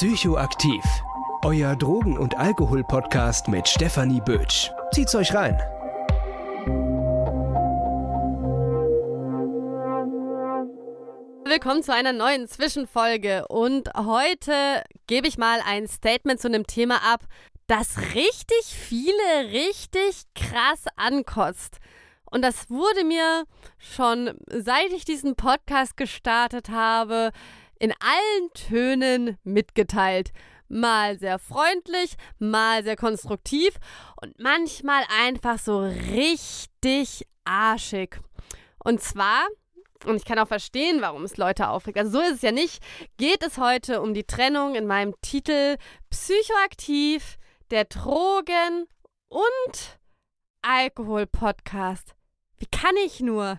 Psychoaktiv. Euer Drogen- und Alkohol-Podcast mit Stefanie Bötsch. Zieht's euch rein. Willkommen zu einer neuen Zwischenfolge und heute gebe ich mal ein Statement zu einem Thema ab, das richtig viele richtig krass ankotzt. Und das wurde mir schon seit ich diesen Podcast gestartet habe, in allen Tönen mitgeteilt. Mal sehr freundlich, mal sehr konstruktiv und manchmal einfach so richtig arschig. Und zwar, und ich kann auch verstehen, warum es Leute aufregt, also so ist es ja nicht, geht es heute um die Trennung in meinem Titel Psychoaktiv, der Drogen- und Alkohol-Podcast. Wie kann ich nur?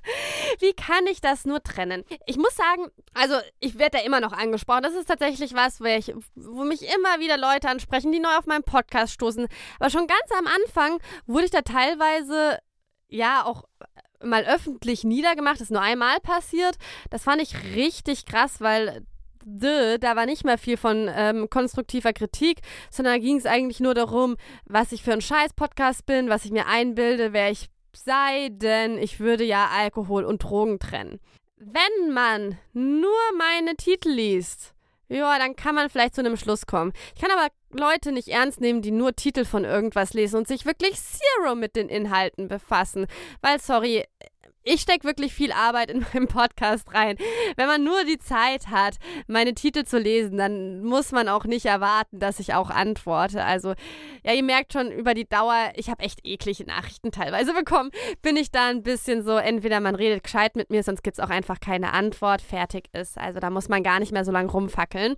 Wie kann ich das nur trennen? Ich muss sagen, also ich werde da immer noch angesprochen. Das ist tatsächlich was, wo, ich, wo mich immer wieder Leute ansprechen, die neu auf meinen Podcast stoßen. Aber schon ganz am Anfang wurde ich da teilweise ja auch mal öffentlich niedergemacht. Das ist nur einmal passiert. Das fand ich richtig krass, weil da war nicht mehr viel von ähm, konstruktiver Kritik, sondern da ging es eigentlich nur darum, was ich für ein Scheiß-Podcast bin, was ich mir einbilde, wer ich sei denn, ich würde ja Alkohol und Drogen trennen. Wenn man nur meine Titel liest, ja, dann kann man vielleicht zu einem Schluss kommen. Ich kann aber Leute nicht ernst nehmen, die nur Titel von irgendwas lesen und sich wirklich zero mit den Inhalten befassen. Weil, sorry, ich stecke wirklich viel Arbeit in meinem Podcast rein. Wenn man nur die Zeit hat, meine Titel zu lesen, dann muss man auch nicht erwarten, dass ich auch antworte. Also, ja, ihr merkt schon über die Dauer, ich habe echt eklige Nachrichten teilweise bekommen. Bin ich da ein bisschen so, entweder man redet gescheit mit mir, sonst gibt es auch einfach keine Antwort, fertig ist. Also, da muss man gar nicht mehr so lange rumfackeln.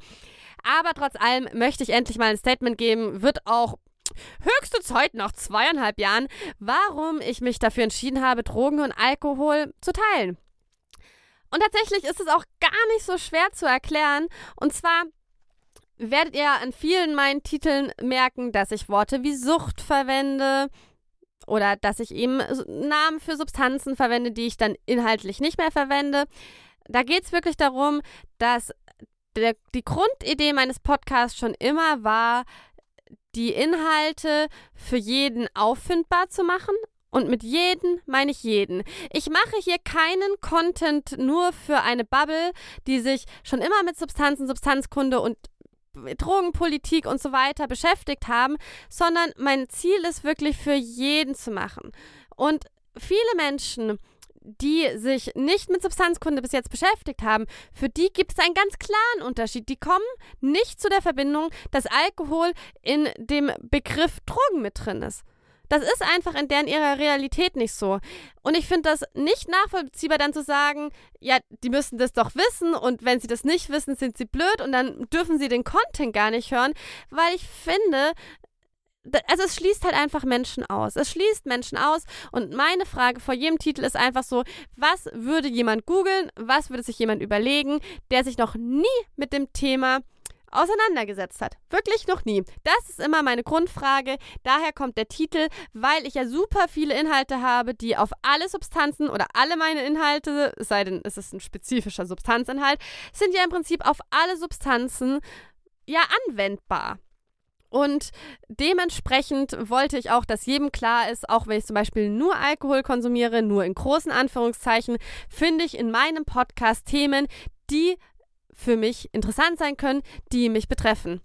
Aber trotz allem möchte ich endlich mal ein Statement geben. Wird auch höchste Zeit nach zweieinhalb Jahren, warum ich mich dafür entschieden habe, Drogen und Alkohol zu teilen. Und tatsächlich ist es auch gar nicht so schwer zu erklären. Und zwar werdet ihr an vielen meinen Titeln merken, dass ich Worte wie Sucht verwende oder dass ich eben Namen für Substanzen verwende, die ich dann inhaltlich nicht mehr verwende. Da geht es wirklich darum, dass der, die Grundidee meines Podcasts schon immer war, die Inhalte für jeden auffindbar zu machen. Und mit jeden meine ich jeden. Ich mache hier keinen Content nur für eine Bubble, die sich schon immer mit Substanzen, Substanzkunde und Drogenpolitik und so weiter beschäftigt haben, sondern mein Ziel ist wirklich für jeden zu machen. Und viele Menschen die sich nicht mit Substanzkunde bis jetzt beschäftigt haben, für die gibt es einen ganz klaren Unterschied. Die kommen nicht zu der Verbindung, dass Alkohol in dem Begriff Drogen mit drin ist. Das ist einfach in deren ihrer Realität nicht so. Und ich finde das nicht nachvollziehbar, dann zu sagen, ja, die müssen das doch wissen und wenn sie das nicht wissen, sind sie blöd und dann dürfen sie den Content gar nicht hören, weil ich finde, also es schließt halt einfach Menschen aus. Es schließt Menschen aus. Und meine Frage vor jedem Titel ist einfach so, was würde jemand googeln, was würde sich jemand überlegen, der sich noch nie mit dem Thema auseinandergesetzt hat. Wirklich noch nie. Das ist immer meine Grundfrage. Daher kommt der Titel, weil ich ja super viele Inhalte habe, die auf alle Substanzen oder alle meine Inhalte, sei denn, es ist ein spezifischer Substanzinhalt, sind ja im Prinzip auf alle Substanzen ja anwendbar. Und dementsprechend wollte ich auch, dass jedem klar ist, auch wenn ich zum Beispiel nur Alkohol konsumiere, nur in großen Anführungszeichen, finde ich in meinem Podcast Themen, die für mich interessant sein können, die mich betreffen.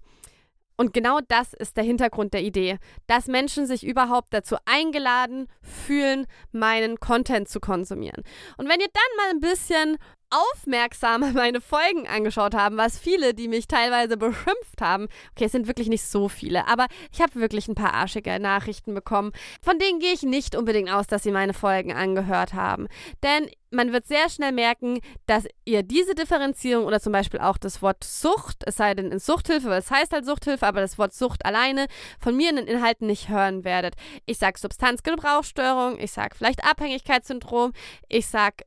Und genau das ist der Hintergrund der Idee, dass Menschen sich überhaupt dazu eingeladen fühlen, meinen Content zu konsumieren. Und wenn ihr dann mal ein bisschen aufmerksamer meine Folgen angeschaut haben, was viele, die mich teilweise beschimpft haben. Okay, es sind wirklich nicht so viele, aber ich habe wirklich ein paar arschige Nachrichten bekommen. Von denen gehe ich nicht unbedingt aus, dass sie meine Folgen angehört haben. Denn man wird sehr schnell merken, dass ihr diese Differenzierung oder zum Beispiel auch das Wort Sucht, es sei denn in Suchthilfe, weil es heißt halt Suchthilfe, aber das Wort Sucht alleine von mir in den Inhalten nicht hören werdet. Ich sage Substanzgebrauchsstörung, ich sage vielleicht Abhängigkeitssyndrom, ich sage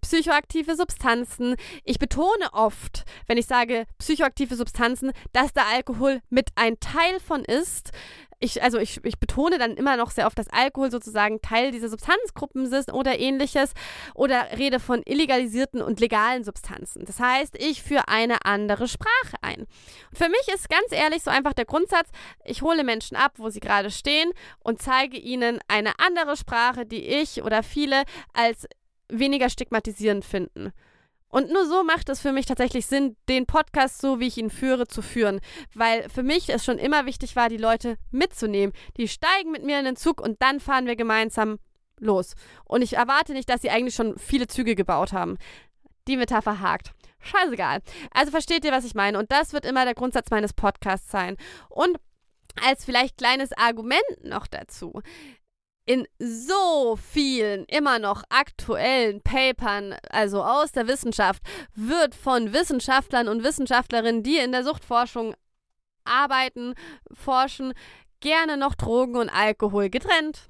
psychoaktive Substanzen. Ich betone oft, wenn ich sage psychoaktive Substanzen, dass der Alkohol mit ein Teil von ist. ich, also ich, ich betone dann immer noch sehr oft, dass Alkohol sozusagen Teil dieser Substanzgruppen ist oder ähnliches oder rede von illegalisierten und legalen Substanzen. Das heißt, ich führe eine andere Sprache ein. Und für mich ist ganz ehrlich so einfach der Grundsatz, ich hole Menschen ab, wo sie gerade stehen und zeige ihnen eine andere Sprache, die ich oder viele als weniger stigmatisierend finden. Und nur so macht es für mich tatsächlich Sinn, den Podcast so, wie ich ihn führe, zu führen. Weil für mich es schon immer wichtig war, die Leute mitzunehmen. Die steigen mit mir in den Zug und dann fahren wir gemeinsam los. Und ich erwarte nicht, dass sie eigentlich schon viele Züge gebaut haben. Die Metapher hakt. Scheißegal. Also versteht ihr, was ich meine? Und das wird immer der Grundsatz meines Podcasts sein. Und als vielleicht kleines Argument noch dazu in so vielen immer noch aktuellen Papern, also aus der Wissenschaft, wird von Wissenschaftlern und Wissenschaftlerinnen, die in der Suchtforschung arbeiten, forschen, gerne noch Drogen und Alkohol getrennt.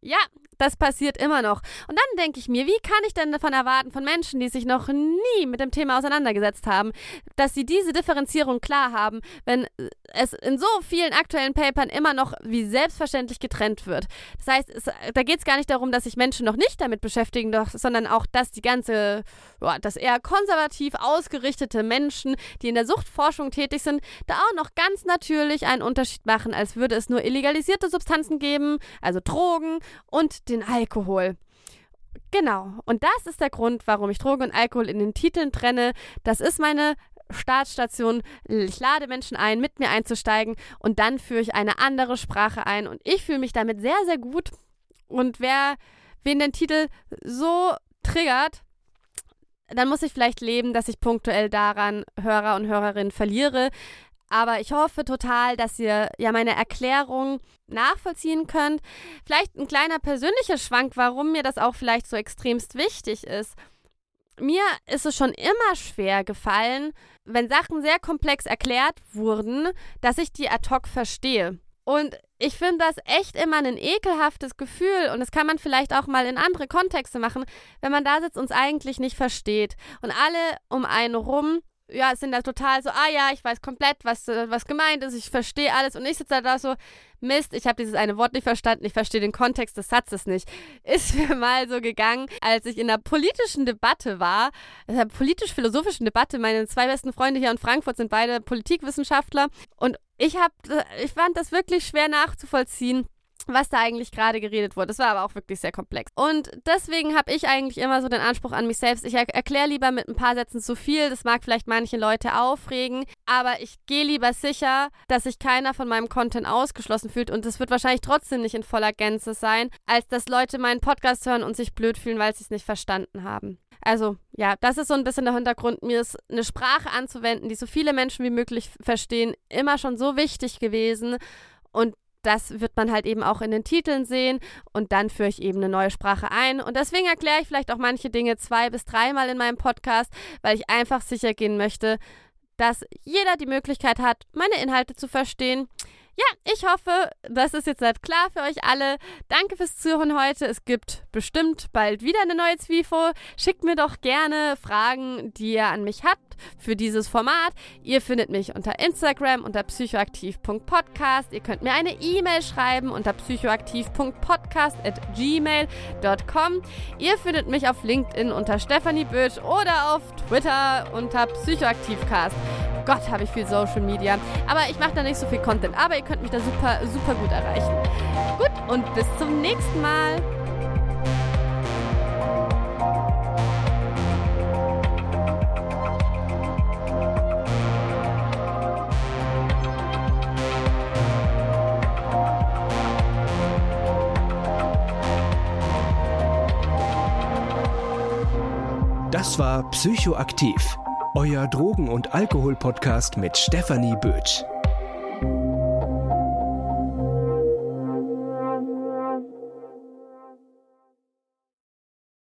Ja, das passiert immer noch. Und dann denke ich mir, wie kann ich denn davon erwarten, von Menschen, die sich noch nie mit dem Thema auseinandergesetzt haben, dass sie diese Differenzierung klar haben, wenn es in so vielen aktuellen Papern immer noch wie selbstverständlich getrennt wird. Das heißt, es, da geht es gar nicht darum, dass sich Menschen noch nicht damit beschäftigen, doch, sondern auch, dass die ganze, ja, dass eher konservativ ausgerichtete Menschen, die in der Suchtforschung tätig sind, da auch noch ganz natürlich einen Unterschied machen, als würde es nur illegalisierte Substanzen geben, also Drogen und den Alkohol. Genau. Und das ist der Grund, warum ich Drogen und Alkohol in den Titeln trenne. Das ist meine Startstation. Ich lade Menschen ein, mit mir einzusteigen und dann führe ich eine andere Sprache ein. Und ich fühle mich damit sehr, sehr gut. Und wer, wen den Titel so triggert, dann muss ich vielleicht leben, dass ich punktuell daran Hörer und Hörerinnen verliere. Aber ich hoffe total, dass ihr ja meine Erklärung nachvollziehen könnt. Vielleicht ein kleiner persönlicher Schwank, warum mir das auch vielleicht so extremst wichtig ist. Mir ist es schon immer schwer gefallen, wenn Sachen sehr komplex erklärt wurden, dass ich die ad hoc verstehe. Und ich finde das echt immer ein ekelhaftes Gefühl und das kann man vielleicht auch mal in andere Kontexte machen, wenn man da sitzt und es eigentlich nicht versteht. Und alle um einen rum ja, sind da total so, ah ja, ich weiß komplett, was, äh, was gemeint ist, ich verstehe alles. Und ich sitze da so, Mist, ich habe dieses eine Wort nicht verstanden, ich verstehe den Kontext des Satzes nicht. Ist mir mal so gegangen, als ich in einer politischen Debatte war, einer politisch-philosophischen Debatte. Meine zwei besten Freunde hier in Frankfurt sind beide Politikwissenschaftler. Und ich, hab, äh, ich fand das wirklich schwer nachzuvollziehen was da eigentlich gerade geredet wurde. Das war aber auch wirklich sehr komplex. Und deswegen habe ich eigentlich immer so den Anspruch an mich selbst. Ich er erkläre lieber mit ein paar Sätzen zu viel. Das mag vielleicht manche Leute aufregen, aber ich gehe lieber sicher, dass sich keiner von meinem Content ausgeschlossen fühlt. Und es wird wahrscheinlich trotzdem nicht in voller Gänze sein, als dass Leute meinen Podcast hören und sich blöd fühlen, weil sie es nicht verstanden haben. Also ja, das ist so ein bisschen der Hintergrund. Mir ist eine Sprache anzuwenden, die so viele Menschen wie möglich verstehen, immer schon so wichtig gewesen. Und das wird man halt eben auch in den Titeln sehen und dann führe ich eben eine neue Sprache ein. Und deswegen erkläre ich vielleicht auch manche Dinge zwei bis dreimal in meinem Podcast, weil ich einfach sicher gehen möchte, dass jeder die Möglichkeit hat, meine Inhalte zu verstehen. Ja, ich hoffe, das ist jetzt halt klar für euch alle. Danke fürs Zuhören heute. Es gibt bestimmt bald wieder eine neue Zwifo. Schickt mir doch gerne Fragen, die ihr an mich habt für dieses Format. Ihr findet mich unter Instagram unter psychoaktiv.podcast. Ihr könnt mir eine E-Mail schreiben unter psychoaktiv.podcast@gmail.com. Ihr findet mich auf LinkedIn unter Stephanie Bötsch oder auf Twitter unter psychoaktivcast. Gott, habe ich viel Social Media. Aber ich mache da nicht so viel Content. Aber ihr könnt mich da super, super gut erreichen. Gut, und bis zum nächsten Mal. Das war Psychoaktiv, euer Drogen- und Alkohol-Podcast mit Stefanie Bötsch.